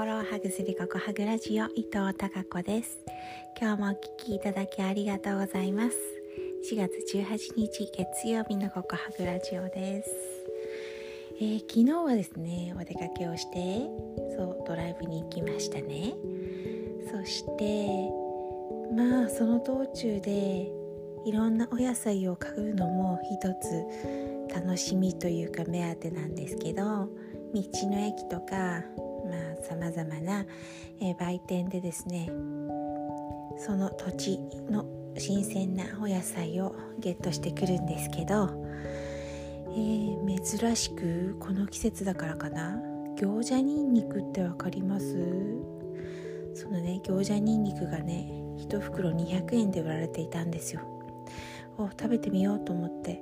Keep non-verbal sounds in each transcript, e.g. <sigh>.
心をハグするここハグラジオ伊藤孝子です。今日もお聞きいただきありがとうございます。4月18日月曜日のここハグラジオです、えー、昨日はですねお出かけをしてそうドライブに行きましたね。そしてまあその道中でいろんなお野菜を買うのも一つ楽しみというか目当てなんですけど道の駅とかさまざ、まな、えー、売店でですねその土地の新鮮なお野菜をゲットしてくるんですけど、えー、珍しくこの季節だからかな餃子にんにくって分かります？そのね餃子にんにくがね1袋200円で売られていたんですよ。お食べてみようと思って。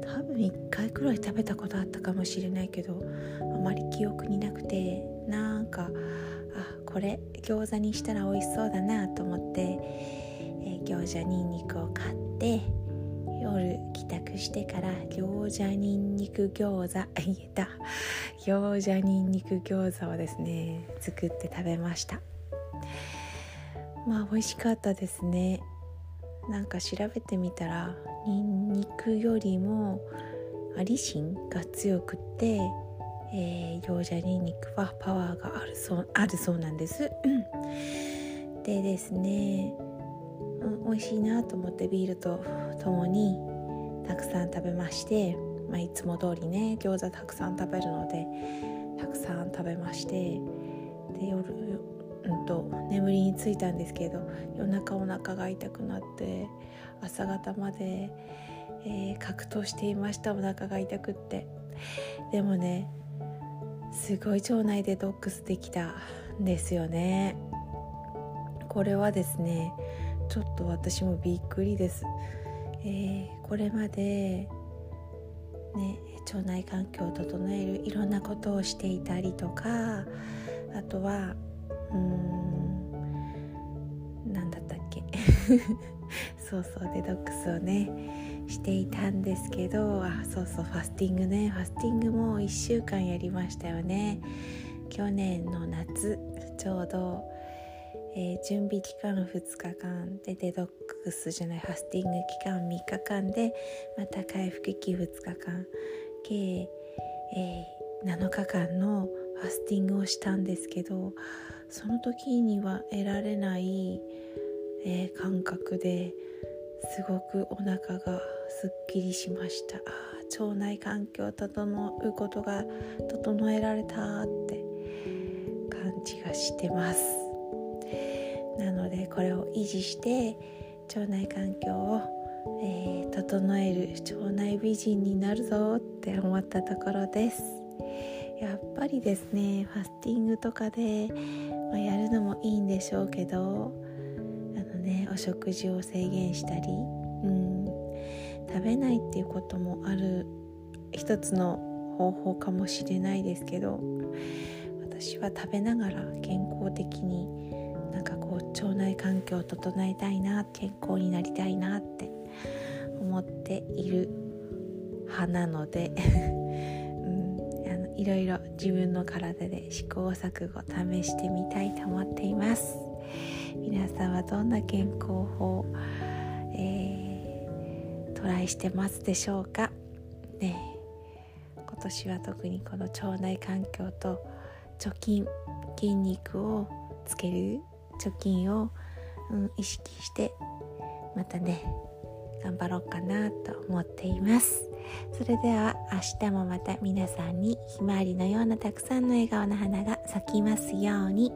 多分1回くらい食べたことあったかもしれないけどあまり記憶になくて。なんかあこれ餃子にしたら美味しそうだなと思って、えー、餃子にんにくを買って夜帰宅してから餃子にんにく餃子言えた。餃子にんにく餃子をですね作って食べました。まあ美味しかったですね。なんか調べてみたらにんにくよりもアリシンが強くってえー、餃子にんにくはパワーがあるそうあるそうなんです。でですね、うん、美味しいなと思ってビールとともにたくさん食べまして、まあ、いつも通りね餃子たくさん食べるのでたくさん食べましてで夜、うんと、眠りについたんですけど夜中お腹が痛くなって朝方まで、えー、格闘していました。お腹が痛くって。でもねすごい腸内デトックスできたんですよね。これはですねちょっと私もびっくりです、えー、これまでね腸内環境を整えるいろんなことをしていたりとかあとはうーん何だったっけ？<laughs> そうそうデトックスをねしていたんですけどあそうそうファスティングね。ファスティングも1週間やりましたよね。去年の夏ちょうど、えー、準備期間2日間でデトックスじゃないファスティング期間3日間でまた回復期2日間。計、えー、7日間のファスティングをしたんですけどその時には得られない、えー、感覚ですごくお腹がすっきりしました。あ腸内環境を整うことが整えられたって感じがしてます。なのでこれを維持して腸内環境を、えー、整える腸内美人になるぞって思ったところです。やっぱりですねファスティングとかで、まあ、やるのもいいんでしょうけどねお食事を制限したりうん食べないっていうこともある一つの方法かもしれないですけど私は食べながら健康的になんかこう腸内環境を整えたいな健康になりたいなって思っている派なので <laughs> うん、あのいろいろ自分の体で試行錯誤試してみたいと思っています。さんはどんな健康法、えートライしてますでしょうか？ね今年は特にこの腸内環境と貯金筋肉をつける貯金を、うん、意識してまたね頑張ろうかなと思っています。それでは明日もまた皆さんにひまわりのようなたくさんの笑顔の花が咲きますように。